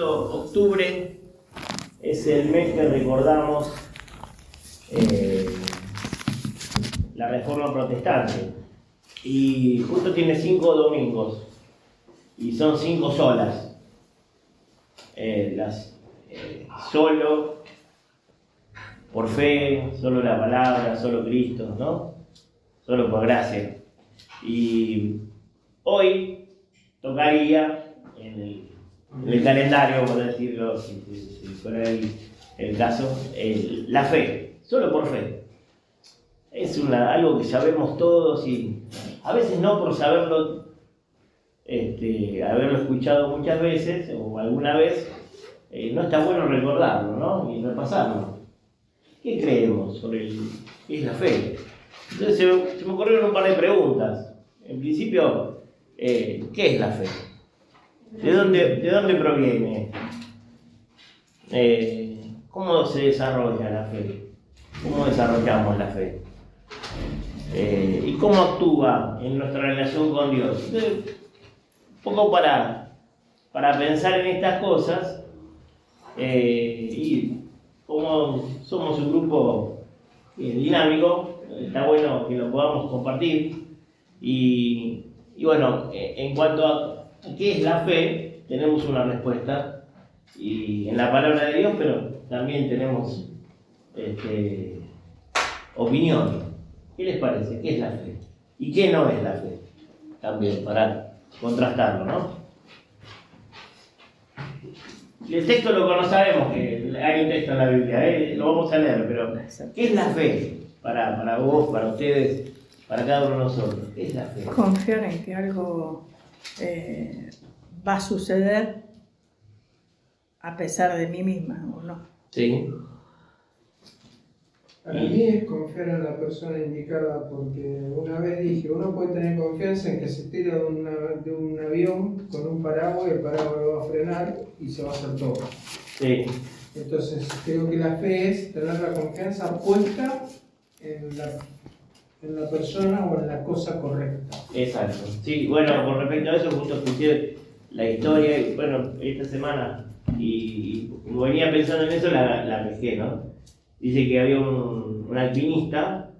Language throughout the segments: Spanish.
octubre es el mes que recordamos eh, la reforma protestante. Y justo tiene cinco domingos. Y son cinco solas. Eh, las, eh, solo, por fe, solo la palabra, solo Cristo, ¿no? Solo por gracia. Y hoy tocaría en el, el calendario, por decirlo, si, fuera el, caso, la fe, solo por fe. Es una, algo que sabemos todos y a veces no por saberlo, este, haberlo escuchado muchas veces o alguna vez, eh, no está bueno recordarlo, ¿no? Y repasarlo. ¿Qué creemos sobre el, es la fe? Entonces se me ocurrieron un par de preguntas. En principio, eh, ¿qué es la fe? ¿De dónde, de dónde proviene? Eh, ¿Cómo se desarrolla la fe? ¿Cómo desarrollamos la fe? Eh, ¿Y cómo actúa en nuestra relación con Dios? Un poco para, para pensar en estas cosas eh, y como somos un grupo dinámico, está bueno que lo podamos compartir. Y, y bueno, en cuanto a qué es la fe, tenemos una respuesta y en la palabra de Dios, pero también tenemos este, opinión. ¿Qué les parece? ¿Qué es la fe? ¿Y qué no es la fe? También para contrastarlo, ¿no? El texto lo conocemos, que hay un texto en la Biblia, ¿eh? lo vamos a leer, pero ¿qué es la fe para, para vos, para ustedes, para cada uno de nosotros? ¿Qué es la fe? Confiar en que algo eh, va a suceder a pesar de mí misma o no. Sí, Para mí es confiar en la persona indicada porque una vez dije, uno puede tener confianza en que se tira de, una- de un avión con un paraguas y el paraguas lo va a frenar y se va a hacer todo. sí, Entonces creo que la fe es tener la confianza puesta en la, en la persona o en la cosa correcta. exacto. Sí, bueno, con respecto a eso, justo escuché la historia, y bueno, esta semana, y, y venía pensando en eso, la, la pesqué, ¿no? Dice que había un, un alpinista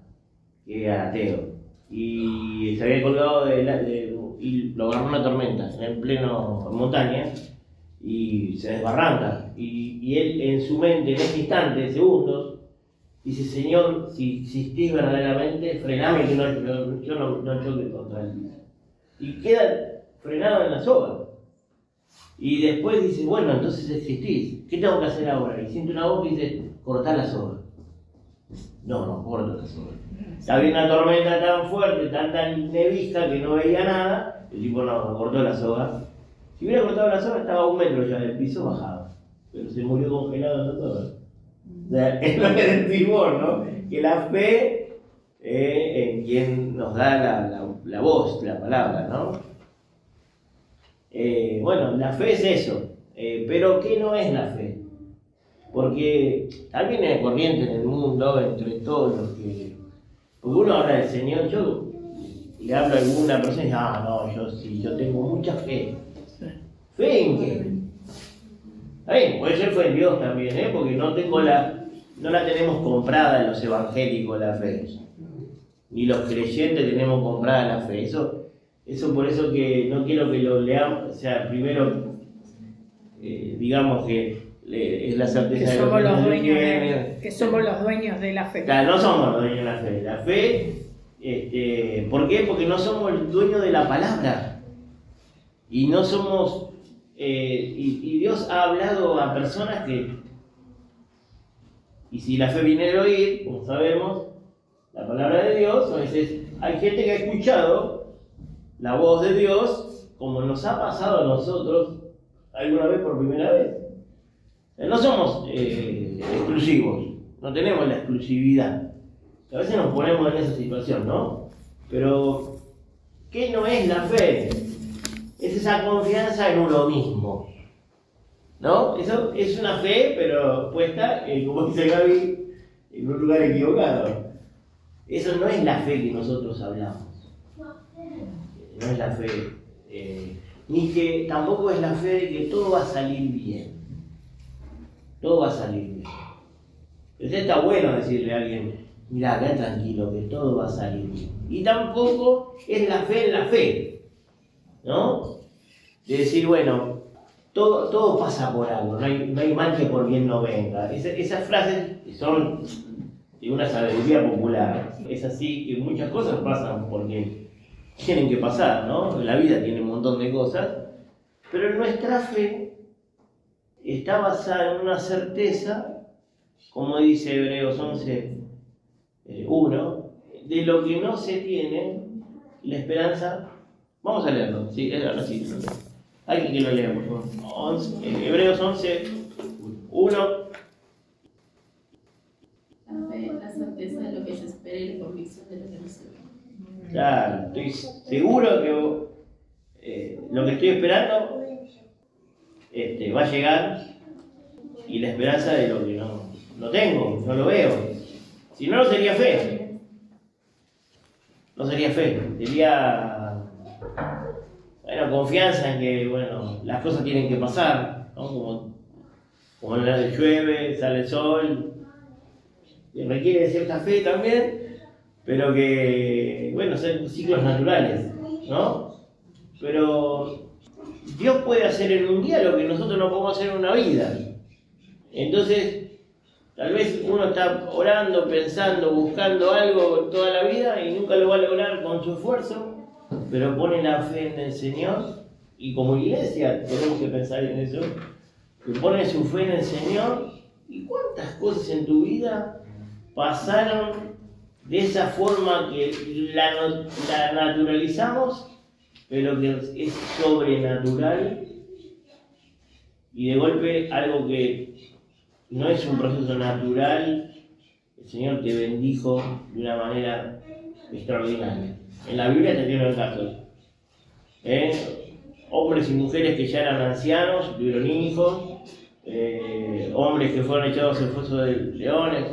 que era ateo, y se había colgado de, la- de- y lo agarró una tormenta en pleno montaña, y se desbarranca, y, y él en su mente, en ese instante, segundos, Dice, Señor, si existís verdaderamente, frename que no, yo no, no choque contra él. Y queda frenado en la soga. Y después dice, bueno, entonces existís. ¿Qué tengo que hacer ahora? Y siente una voz que dice, cortá la soga. No, no corto la soga. Había una tormenta tan fuerte, tanta nevisca que no veía nada. El tipo no, no cortó la soga. Si hubiera cortado la soga, estaba a un metro ya del piso, bajaba. Pero se murió congelado en la soga. O sea, es lo que decimos, ¿no? Que la fe eh, en quien nos da la, la- la voz, la palabra, ¿no? Eh, bueno, la fe es eso. Eh, pero ¿qué no es la fe? Porque también hay corriente en el mundo entre todos los que. Porque uno habla del Señor, yo le hablo a alguna persona y dice, ah, no, yo sí, yo tengo mucha fe. ¿Fe en qué? Bien, puede ser fe en Dios también, ¿eh? porque no tengo la, no la tenemos comprada en los evangélicos la fe. Ni los creyentes tenemos comprada la fe. Eso, eso por eso que no quiero que lo leamos, o sea, primero eh, digamos que le- es la Que certeza de lo somos, que los dueños de, que somos los dueños de la fe. Claro, no somos los dueños de la fe. La fe, este, ¿por qué? Porque no somos el dueño de la palabra. Y no somos, eh, y, y Dios ha hablado a personas que, y si la fe viene del oír, como sabemos, la palabra de Dios, a veces hay gente que ha escuchado la voz de Dios, como nos ha pasado a nosotros alguna vez por primera vez. Eh, No somos eh, exclusivos, no tenemos la exclusividad. A veces nos ponemos en esa situación, ¿no? Pero, ¿qué no es la fe? Es esa confianza en uno mismo. ¿No? Eso es una fe, pero puesta, eh, como dice Gaby, en un lugar equivocado. Eso no es la fe que nosotros hablamos. No es la fe. eh, ni que tampoco es la fe de que todo va a salir bien. Todo va a salir bien. Entonces está bueno decirle a alguien, mira, queda tranquilo, que todo va a salir bien. Y tampoco es la fe en la fe, ¿no? De decir, bueno, todo, pasa por algo, no hay, no que por bien no venga. esas frases son de una sabiduría popular. Es así que muchas cosas pasan porque tienen que pasar, ¿no? La vida tiene un montón de cosas, pero nuestra fe está basada en una certeza, como dice Hebreos 11, 1, eh, de lo que no se tiene, la esperanza. Vamos a leerlo, sí, ahora sí. Hay que lo lea, por favor. Eh, Hebreos 11, 1. La fe, la certeza de lo que se espera y la convicción de lo que no se ve. Claro, estoy seguro que eh, lo que estoy esperando este, va a llegar y la esperanza de lo que no, no tengo, no lo veo. Si no, no sería fe. No sería fe, sería bueno, confianza en que bueno, las cosas tienen que pasar, como, como en la de llueve, sale el sol, y requiere cierta fe también, pero que, bueno, son ciclos naturales, ¿no? Pero Dios puede hacer en un día lo que nosotros no podemos hacer en una vida. Entonces, tal vez uno está orando, pensando, buscando algo toda la vida y nunca lo va a lograr con su esfuerzo, pero pone la fe en el Señor y como iglesia tenemos que pensar en eso, que pone su fe en el Señor y cuántas cosas en tu vida pasaron de esa forma que la, naturalizamos, pero que es sobrenatural y de golpe algo que no es un proceso natural, el Señor te bendijo de una manera extraordinaria. En la Biblia te tienen casos. ¿eh? Hombres y mujeres que ya eran ancianos, tuvieron hijos, eh, hombres que fueron echados al foso de leones.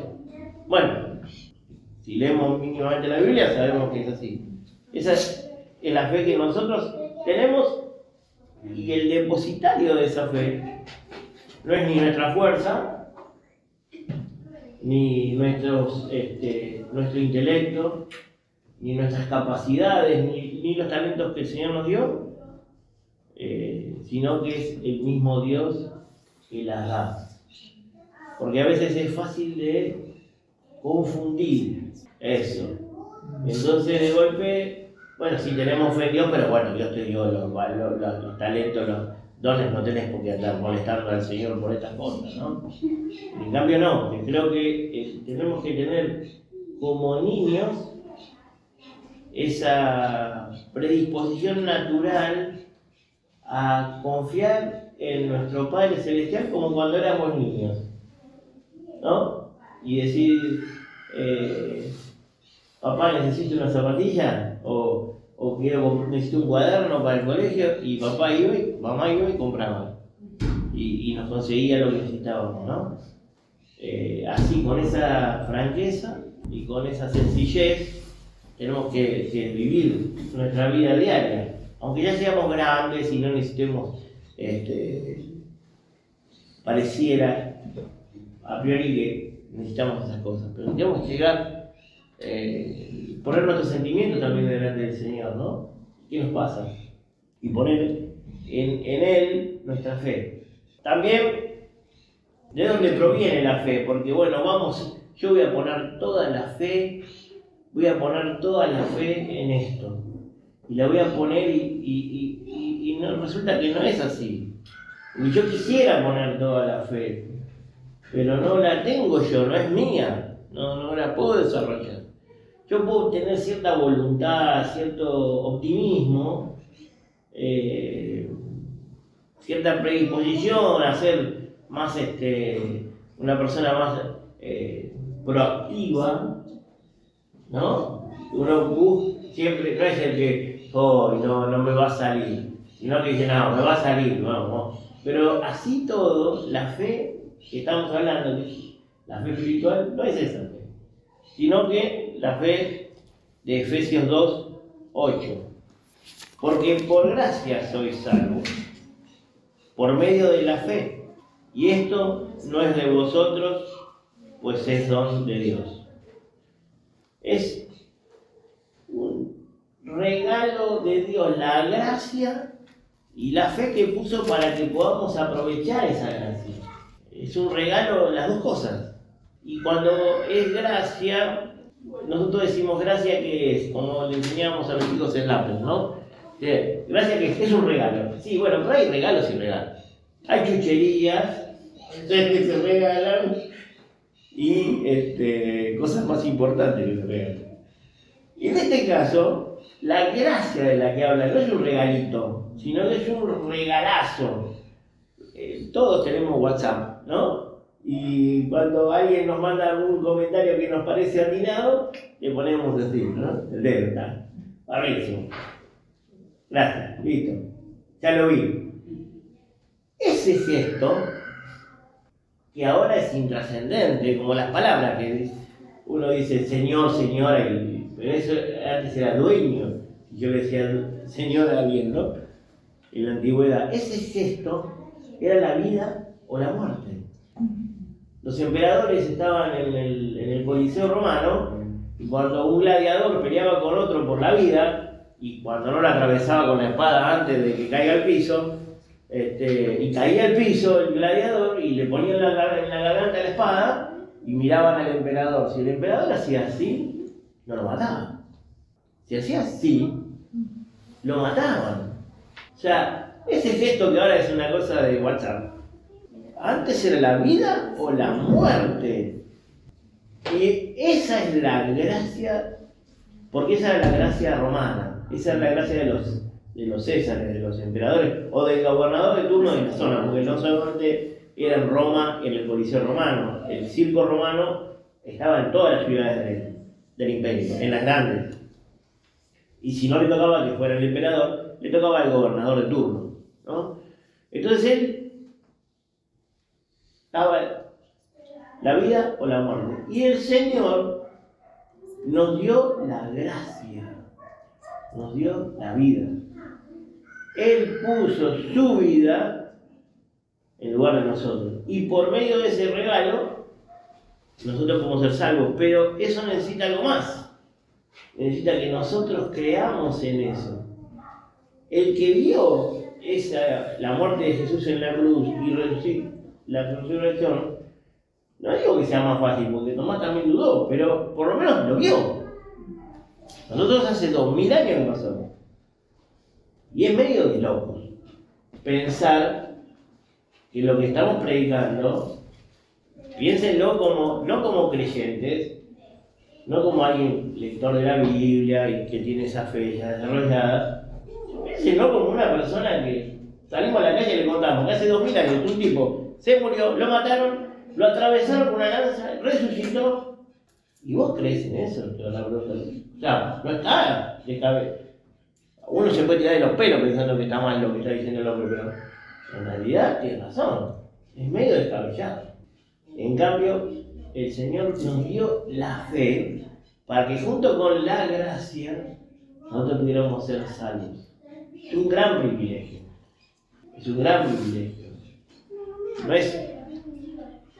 Bueno, si leemos mínimamente la Biblia, sabemos que es así. Esa es la fe que nosotros tenemos y el depositario de esa fe no es ni nuestra fuerza, ni nuestros, este, nuestro intelecto, ni nuestras capacidades, ni, los talentos que el Señor nos dio, eh, sino que es el mismo Dios que las da. Porque a veces es fácil de confundir eso. Entonces, de golpe, bueno, si tenemos fe en Dios, pero bueno, Dios te dio los, talentos, los dones, no tenés por qué andar al Señor por estas cosas, ¿no? En cambio, no, creo que eh, tenemos que tener como niños esa predisposición natural a confiar en nuestro Padre Celestial como cuando éramos niños, ¿no? Y decir, eh, papá necesito una zapatilla o, o quiero, necesito un cuaderno para el colegio y papá iba y mamá iba y compraba y, y nos conseguía lo que necesitábamos, ¿no? Eh, así con esa franqueza y con esa sencillez tenemos que, que, vivir nuestra vida diaria, aunque ya seamos grandes y no necesitemos, este, pareciera a priori que necesitamos esas cosas, pero necesitamos llegar, eh, poner nuestros sentimientos también delante del Señor, ¿no? ¿Qué nos pasa? Y poner en Él nuestra fe. También, ¿de dónde proviene la fe? Porque bueno, vamos, yo voy a poner toda la fe, voy a poner toda la fe en esto. Y la voy a poner y, y, y, y no, resulta que no es así. Yo quisiera poner toda la fe, pero no la tengo yo, no es mía, no, no la puedo desarrollar. Yo puedo tener cierta voluntad, cierto optimismo, eh, cierta predisposición a ser más este, una persona más eh, proactiva, ¿no? Uno siempre, no es el que, oh, no, no me va a salir, sino que dice, no, me va a salir, vamos. Pero así todo, la fe que estamos hablando, la fe espiritual, no es esa fe, sino que la fe de Efesios 2, 8. Porque por gracia sois salvos, por medio de la fe. Y esto no es de vosotros, pues es don de Dios. Es un regalo de Dios, la gracia y la fe que puso para que podamos aprovechar esa gracia. Es un regalo, las dos cosas. Y cuando es gracia, nosotros decimos gracia que es, como le enseñábamos a los chicos en Apple, ¿no? Gracia que es, es un regalo. Sí, bueno, pero hay regalos y regalos. Hay chucherías que se regalan y este, cosas más importantes que se. Y en este caso, la gracia de la que habla no es un regalito, sino que es un regalazo. Eh, todos tenemos WhatsApp, ¿no? Y cuando alguien nos manda algún comentario que nos parece atinado, le ponemos así, ¿no? El dedo está. Barrísimo. Gracias, listo. Ya lo vi. Ese gesto, que ahora es intrascendente, como las palabras que uno dice señor, señora, y, pero eso antes era dueño, y yo le decía señor a alguien, ¿no? En la antigüedad. Ese gesto era la vida o la muerte. Los emperadores estaban en el, en Coliseo romano y cuando un gladiador peleaba con otro por la vida y cuando no la atravesaba con la espada antes de que caiga al piso, este, y caía al piso el gladiador y le ponían en la, garganta la espada y miraban al emperador. Si el emperador hacía así, no lo mataban. Si hacía así, lo mataban. O sea, ese gesto que ahora es una cosa de WhatsApp, antes era la vida o la muerte. Y esa es la gracia, porque esa era la gracia romana, esa era la gracia de los, de los césares, de los emperadores, o del gobernador de turno de la zona, porque no solamente era en Roma, en el Coliseo romano, el circo romano estaba en todas las ciudades del, imperio, en las grandes. Y si no le tocaba que fuera el emperador, le tocaba al gobernador de turno. ¿no? Entonces él estaba la vida o la muerte. Y el Señor nos dio la gracia, nos dio la vida. Él puso su vida en lugar de nosotros. Y por medio de ese regalo, nosotros podemos ser salvos. Pero eso necesita algo más. Necesita que nosotros creamos en eso. El que vio esa, la muerte de Jesús en la cruz y resuc- la resurrección, no digo que sea más fácil, porque Tomás también dudó, pero por lo menos lo vio. Nosotros hace dos mil años que. Y es medio de locos pensar que lo que estamos predicando, piénsenlo como, no como creyentes, no como alguien lector de la Biblia y que tiene esa fe ya desarrollada, piénsenlo como una persona que salimos a la calle y le contamos que hace dos mil años un tipo se murió, lo mataron, lo atravesaron con una lanza, resucitó. ¿Y vos crees en eso? Te no está de cabeza. Uno se puede tirar de los pelos pensando que está mal lo que está diciendo el hombre, pero en realidad tiene razón. Es medio descabellado. En cambio, el Señor nos dio la fe para que junto con la gracia nosotros pudiéramos ser salvos. Es un gran privilegio. Es un gran privilegio. No es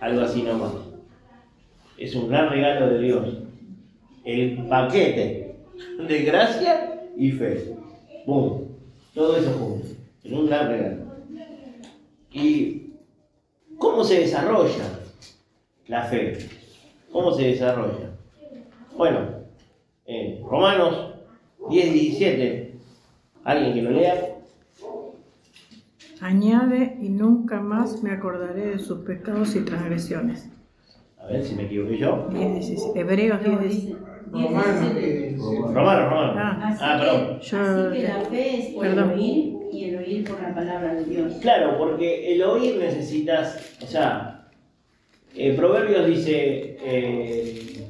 algo así nomás. Es un gran regalo de Dios. El paquete de gracia y fe. ¡Bum! Todo eso junto. Es un gran regalo. ¿Y cómo se desarrolla la fe? ¿Cómo se desarrolla? Bueno, en Romanos 10, 17, alguien que lo lea. Añade y nunca más me acordaré de sus pecados y transgresiones. A ver si me equivoqué yo. 10, 17. Hebreos 10, 17. Romanos, que dice, Romano, Romano. Ah, Así, Ah, perdón. que, así que la fe es por perdón. el oír y el oír por la palabra de Dios. Claro, porque el oír necesitas, o sea, eh, Proverbios dice eh,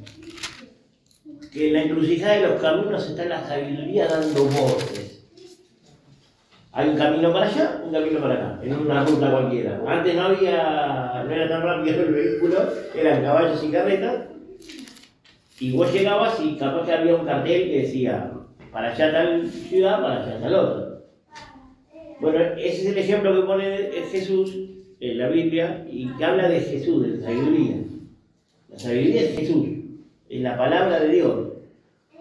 que en la encrucijada de los caminos está la sabiduría dando voces. Hay un camino para allá, un camino para acá, en una ruta cualquiera. Antes no había, no era tan rápido el vehículo, eran caballos y carretas. Y vos llegabas y capaz que había un cartel que decía, para allá tal ciudad, para allá tal otra. Bueno, ese es el ejemplo que pone Jesús en la Biblia y que habla de Jesús, de la sabiduría. La sabiduría es Jesús, es la palabra de Dios,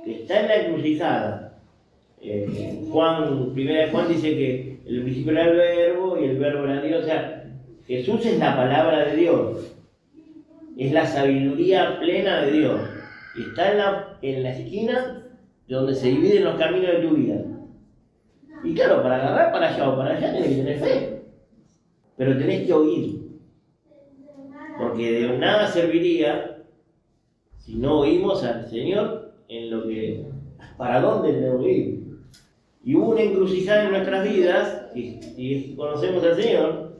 que está en la encrucijada. Eh, Juan, primera de Juan dice que el principio era el verbo y el verbo era Dios. O sea, Jesús es la palabra de Dios. Es la sabiduría plena de Dios. Está en la, en la esquina de donde se dividen los caminos de tu vida. Y claro, para agarrar para allá o para allá tenés que tener fe. Pero tenés que oír. Porque de nada serviría si no oímos al Señor en lo que. para dónde tenemos que ir. Y hubo una encrucijada en nuestras vidas, y conocemos al Señor,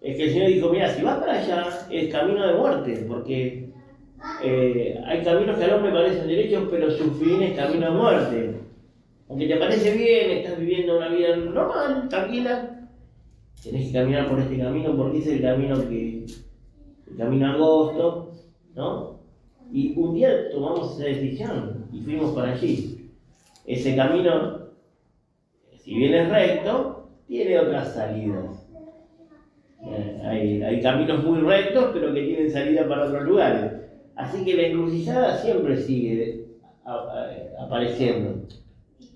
es que el Señor dijo, mira, si vas para allá es camino de muerte, porque eh, hay caminos que al hombre parecen derechos, pero su fin es camino de muerte. Aunque te parece bien, estás viviendo una vida normal, tranquila, tenés que caminar por este camino porque es el camino que, el camino angosto, ¿no? Y un día tomamos esa decisión y fuimos para allí. Ese camino, si bien es recto, tiene otras salidas. Eh, hay, hay caminos muy rectos, pero que tienen salida para otros lugares. Así que la encrucijada siempre sigue apareciendo.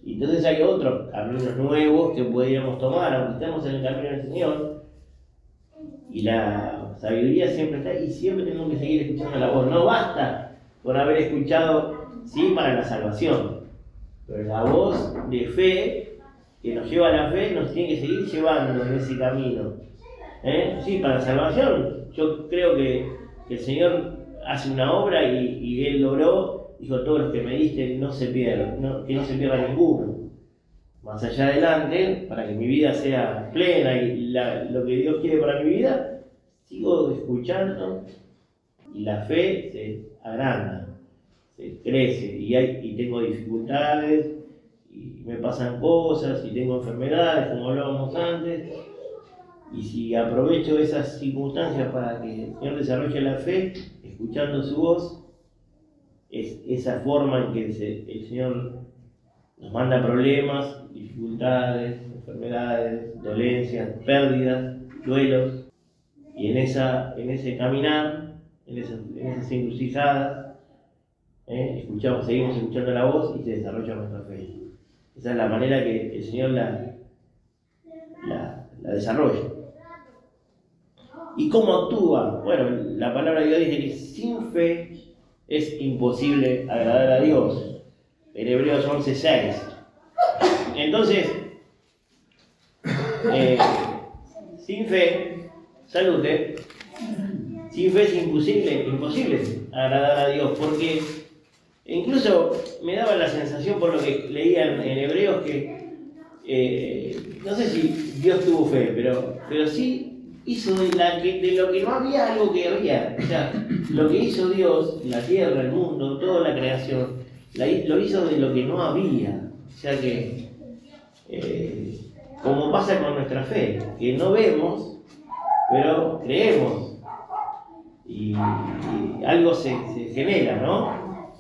Y entonces hay otros caminos nuevos que podríamos tomar, aunque estemos en el camino del Señor. Y la sabiduría siempre está y siempre tenemos que seguir escuchando la voz. No basta con haber escuchado, sí, para la salvación, pero la voz de fe que nos lleva a la fe nos tiene que seguir llevando en ese camino. ¿Eh? Sí, para la salvación, yo creo que, que el Señor hace una obra y, y Él logró, dijo, todos los que me diste no se pierdan, no- que no se pierda ninguno. Más allá adelante, para que mi vida sea plena y la- lo que Dios quiere para mi vida, sigo escuchando y la fe se agranda, se crece y, hay, y tengo dificultades y me pasan cosas y tengo enfermedades, como hablábamos antes. Y si aprovecho esas circunstancias para que el Señor desarrolle la fe, escuchando su voz, es esa forma en que el Señor nos manda problemas, dificultades, enfermedades, dolencias, pérdidas, duelos, y en, ese caminar, en, esas- en esas encrucijadas, ¿eh? escuchamos, seguimos escuchando la voz y se desarrolla nuestra fe. Esa es la manera que el Señor la desarrolla. ¿Y cómo actúa? Bueno, la palabra de Dios dice que sin fe es imposible agradar a Dios. En Hebreos 11:6. Entonces, eh, sin fe, salute, sin fe es imposible, imposible agradar a Dios, porque incluso me daba la sensación por lo que leía en, en Hebreos que eh, no sé si Dios tuvo fe, pero, pero sí hizo de, lo que no había algo que había. O sea, lo que hizo Dios, la tierra, el mundo, toda la creación, lo hizo de lo que no había. O sea que, eh, como pasa con nuestra fe, que no vemos, pero creemos. Y, y algo se, se genera, ¿no?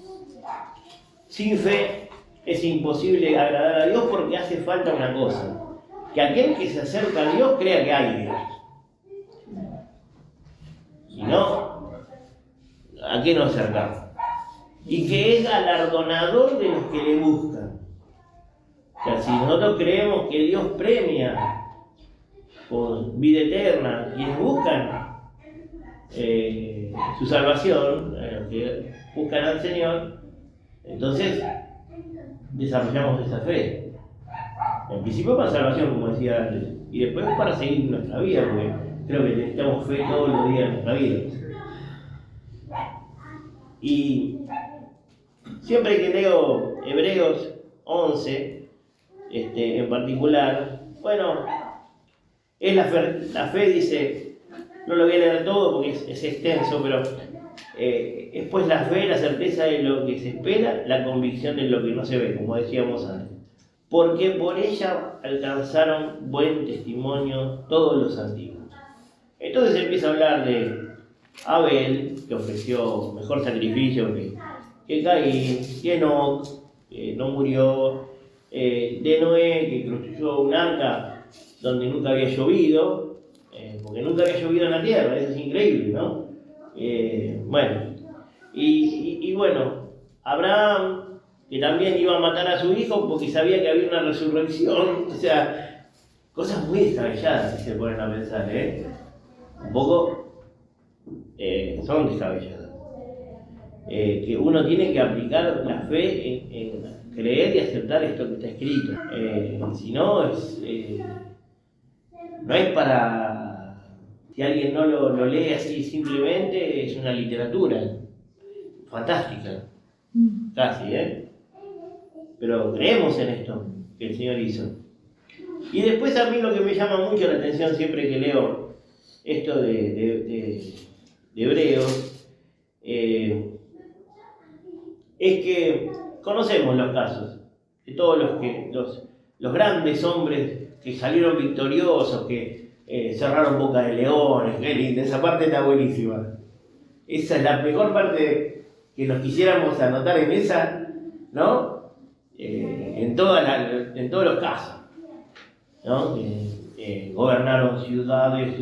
Sin fe es imposible agradar a Dios porque hace falta una cosa. Que aquel que se acerca a Dios crea que hay Dios. Si no, ¿a qué nos acercamos? Y que es galardonador de los que le buscan. O sea, si nosotros creemos que Dios premia con vida eterna quienes buscan eh, su salvación, los que buscan al Señor, entonces desarrollamos esa fe. En principio para salvación, como decía antes, y después para seguir nuestra vida, porque creo que necesitamos fe todos los días de nuestra vida. Y siempre que leo Hebreos 11, este, en particular, bueno, es la fe, la fe dice, no lo voy a leer todo porque es, extenso, pero eh, es pues la fe, la certeza de lo que se espera, la convicción de lo que no se ve, como decíamos antes. Porque por ella alcanzaron buen testimonio todos los antiguos. Entonces empieza a hablar de Abel, que ofreció mejor sacrificio que, que Caín, que Enoch, que no murió, eh, de Noé, que construyó un arca donde nunca había llovido, eh, porque nunca había llovido en la tierra, eso es increíble, ¿no? Eh, bueno, y, bueno, Abraham, que también iba a matar a su hijo porque sabía que había una resurrección, o sea, cosas muy descabelladas si se ponen a pensar, ¿eh? Un poco eh, son descabelladas. Eh, que uno tiene que aplicar la fe en, en creer y aceptar esto que está escrito. Eh, si no, es, eh, no es para... Si alguien no lo, lo lee así simplemente, es una literatura fantástica, casi, ¿eh? Pero creemos en esto que el Señor hizo. Y después a mí lo que me llama mucho la atención siempre que leo esto de, de, de- Hebreos, eh, es que conocemos los casos de todos los, que, los, los grandes hombres que salieron victoriosos, que eh, cerraron boca de leones, qué esa parte está buenísima. Esa es la mejor parte que nos quisiéramos anotar en esa, ¿no? Eh, en, todas las- en todos los casos. ¿no? Gobernaron ciudades,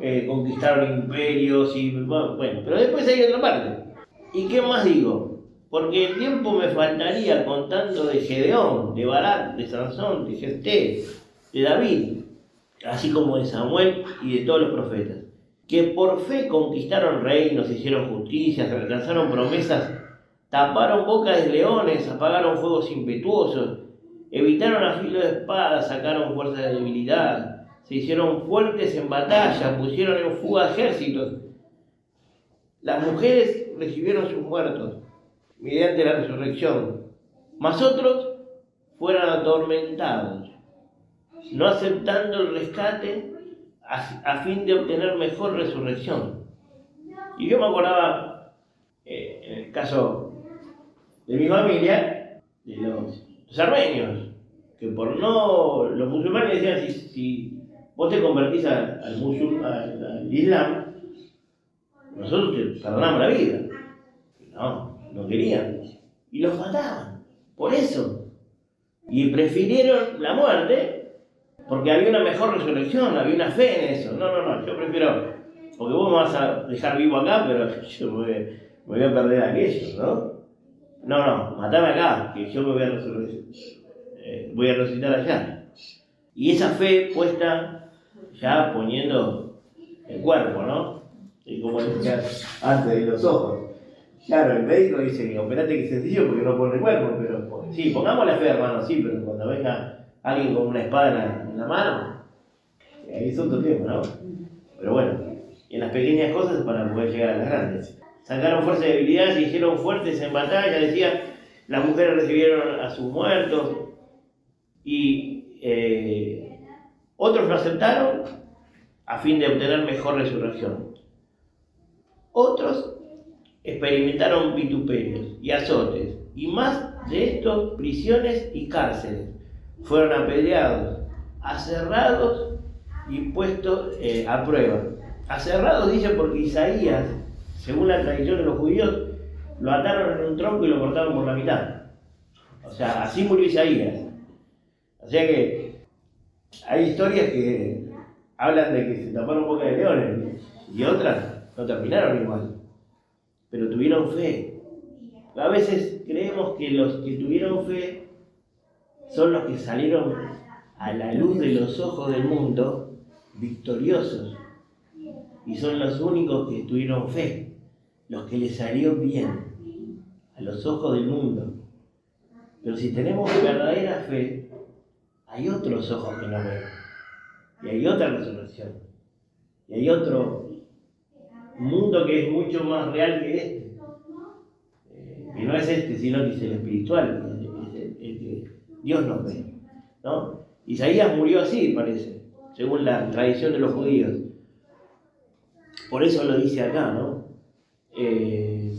eh, conquistaron imperios y bueno, pero después hay otra parte. ¿Y qué más digo? Porque el tiempo me faltaría contando de Gedeón, de Barak, de Sansón, de Jefté, de David, así como de Samuel y de todos los profetas, que por fe conquistaron reinos, hicieron justicias, alcanzaron promesas, taparon bocas de leones, apagaron fuegos impetuosos, evitaron a filo de espada, sacaron fuerzas de debilidad, se hicieron fuertes en batalla, pusieron en fuga ejércitos. Las mujeres recibieron sus muertos mediante la resurrección, mas otros fueron atormentados, no aceptando el rescate a, fin de obtener mejor resurrección. Y yo me acordaba, eh, en el caso de mi familia, de los, armenios, que por no, los musulmanes decían, si vos te convertís al, al, al- islam, nosotros te perdonamos la vida. No, no querían. Y los mataban. Por eso. Y prefirieron la muerte porque había una mejor resurrección, había una fe en eso. No, no, no, yo prefiero. Porque vos me vas a dejar vivo acá, pero yo me voy, me voy a perder aquello, ¿no? No, no, matame acá, que yo me voy a resucitar, eh, voy a resucitar allá. Y esa fe puesta ya poniendo el cuerpo, ¿no? Y como decía antes de los ojos. Claro, el médico dice operate que es sencillo porque no pone el cuerpo, pero pues, sí, pongamos la fe, hermano, sí, pero cuando venga alguien con una espada en la, mano, ahí es otro tema, ¿no? Pero bueno, en las pequeñas cosas para poder llegar a las grandes. Sacaron fuerza de debilidad, se hicieron fuertes en batalla, decía, las mujeres recibieron a sus muertos y eh, otros lo aceptaron a fin de obtener mejor resurrección. Otros experimentaron vituperios y azotes, y más de estos, prisiones y cárceles. Fueron apedreados, aserrados y puestos eh, a prueba. Aserrados dice porque Isaías, según la tradición de los judíos, lo ataron en un tronco y lo cortaron por la mitad. O sea, así murió Isaías. O sea que hay historias que hablan de que se taparon boca de leones y otras no terminaron igual, pero tuvieron fe. A veces creemos que los que tuvieron fe son los que salieron a la luz de los ojos del mundo victoriosos y son los únicos que tuvieron fe, los que les salió bien a los ojos del mundo. Pero si tenemos verdadera fe, hay otros ojos que nos ven y hay otra resurrección y hay otro mundo que es mucho más real que este. Eh, que no es este, sino que es el espiritual, Dios nos ve. ¿no? Isaías murió así, parece, según la tradición de los judíos. Por eso lo dice acá, ¿no? Eh,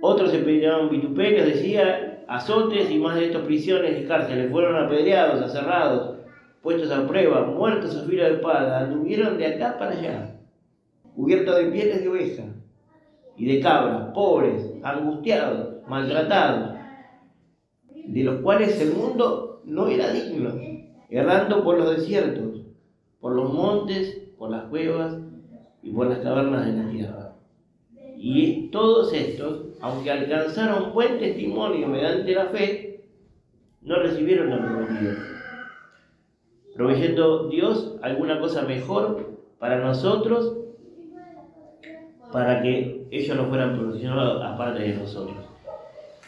otros experimentaron vituperios, decía, azotes y más de estos prisiones y cárceles. Fueron apedreados, aserrados, puestos a prueba, muertos a filo de espada, anduvieron de acá para allá, cubiertos de pieles de oveja y de cabra, pobres, angustiados, maltratados, de los cuales el mundo no era digno. errando por los desiertos, por los montes, por las cuevas y por las cavernas de la tierra. Y todos estos, aunque alcanzaron buen testimonio mediante la fe, no recibieron la prometida, proveyendo Dios alguna cosa mejor para nosotros, para que ellos no fueran profesionados aparte de nosotros.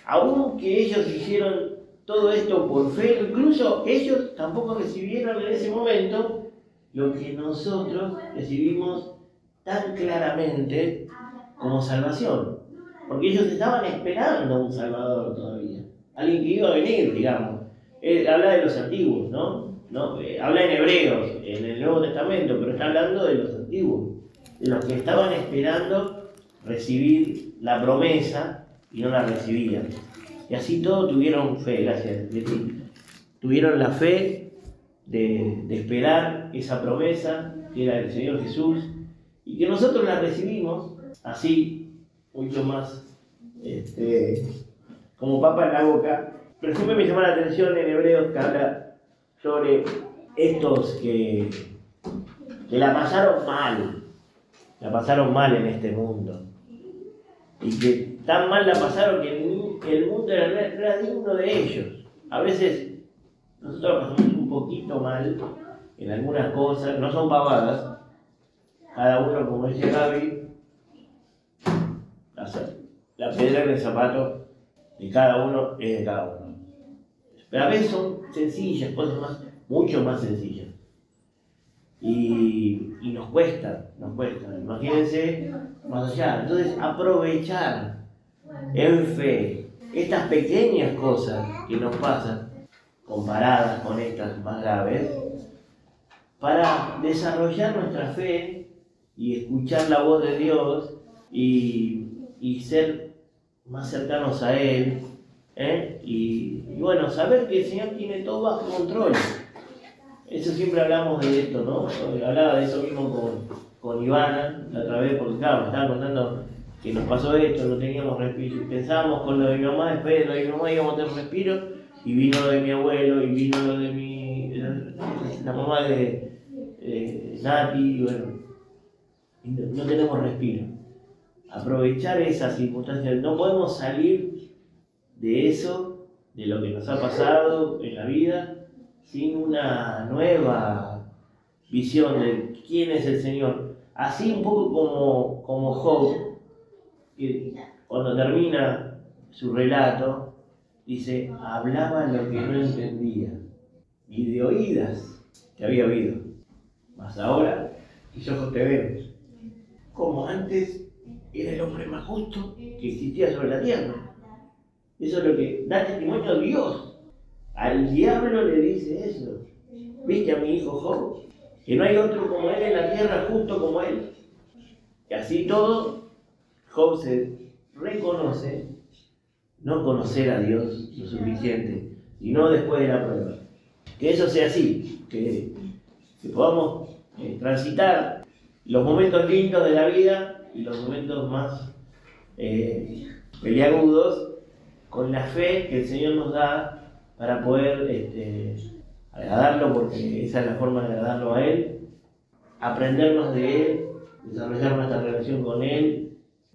Aunque ellos hicieron todo esto por fe, incluso ellos tampoco recibieron en ese momento lo que nosotros recibimos tan claramente como salvación. Porque ellos estaban esperando a un Salvador todavía. Alguien que iba a venir, digamos. habla de los antiguos, ¿no? Eh, habla en hebreos, en el Nuevo Testamento, pero está hablando de los antiguos. De los que estaban esperando recibir la promesa y no la recibían. Y así todos tuvieron fe, gracias Tuvieron la fe de, de esperar esa promesa que era el Señor Jesús y que nosotros la recibimos así, mucho más este, como papa en la boca. Pero siempre me llama la atención en Hebreos que habla sobre estos que, que la pasaron mal, la pasaron mal en este mundo. Y que tan mal la pasaron que el mundo era, era digno de ellos. A veces nosotros pasamos un poquito mal en algunas cosas, no son pavadas, cada uno, como dice Gaby, la piedra en el zapato de cada uno es de cada uno. Pero a veces son sencillas, cosas más, mucho más sencillas. Y, y nos cuesta, nos cuesta. Imagínense más allá. Entonces, aprovechar en fe estas pequeñas cosas que nos pasan, comparadas con estas más graves, para desarrollar nuestra fe y escuchar la voz de Dios y, y ser más cercanos a Él. ¿eh? Y, bueno, saber que el Señor tiene todo bajo control. Eso siempre hablamos de esto, ¿no? Hablaba de eso mismo con, con Ivana la otra vez, porque me estaba contando que nos pasó esto, no teníamos respiro. Pensábamos con lo de mi mamá, después de lo de mi mamá íbamos a tener respiro, y vino lo de mi abuelo, y vino lo de mi. la, mamá de eh, Nati, y bueno, no, tenemos respiro. Aprovechar esas circunstancias, no podemos salir de eso, de lo que nos ha pasado en la vida, sin una nueva visión de quién es el Señor. Así un poco como, como Job, cuando termina su relato, dice, hablaba lo que no entendía, y de oídas que había oído. Mas ahora, y ojos te vemos, como antes era el hombre más justo que existía sobre la tierra. Eso es lo que da testimonio a Dios. Al diablo le dice eso. ¿Viste a mi hijo Job? Que no hay otro como él en la tierra justo como él. Y así todo Job se reconoce no conocer a Dios lo suficiente y no después de la prueba. Que eso sea así, que, podamos eh, transitar los momentos lindos de la vida y los momentos más eh, peliagudos con la fe que el Señor nos da para poder este, agradarlo, porque esa es la forma de agradarlo a Él, aprendernos de Él, desarrollar nuestra relación con Él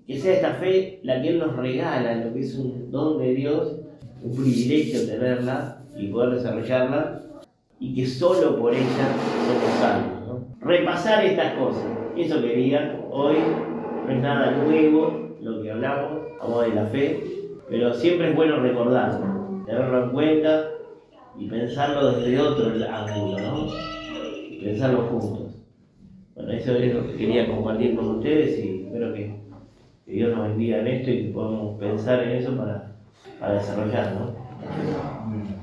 que sea esta fe la que Él nos regala, lo que es un don de Dios, un privilegio tenerla y poder desarrollarla, y que solo por ella somos salvos. Repasar estas cosas, eso quería, hoy no es nada nuevo lo que hablamos, hablamos de la fe, pero siempre es bueno recordarlo, tenerlo en cuenta y pensarlo desde otro ángulo, ¿no? Pensarlo juntos. Bueno, eso es lo que quería compartir con ustedes y espero que que Dios nos bendiga en esto y que podamos pensar en eso para, para desarrollar, ¿no?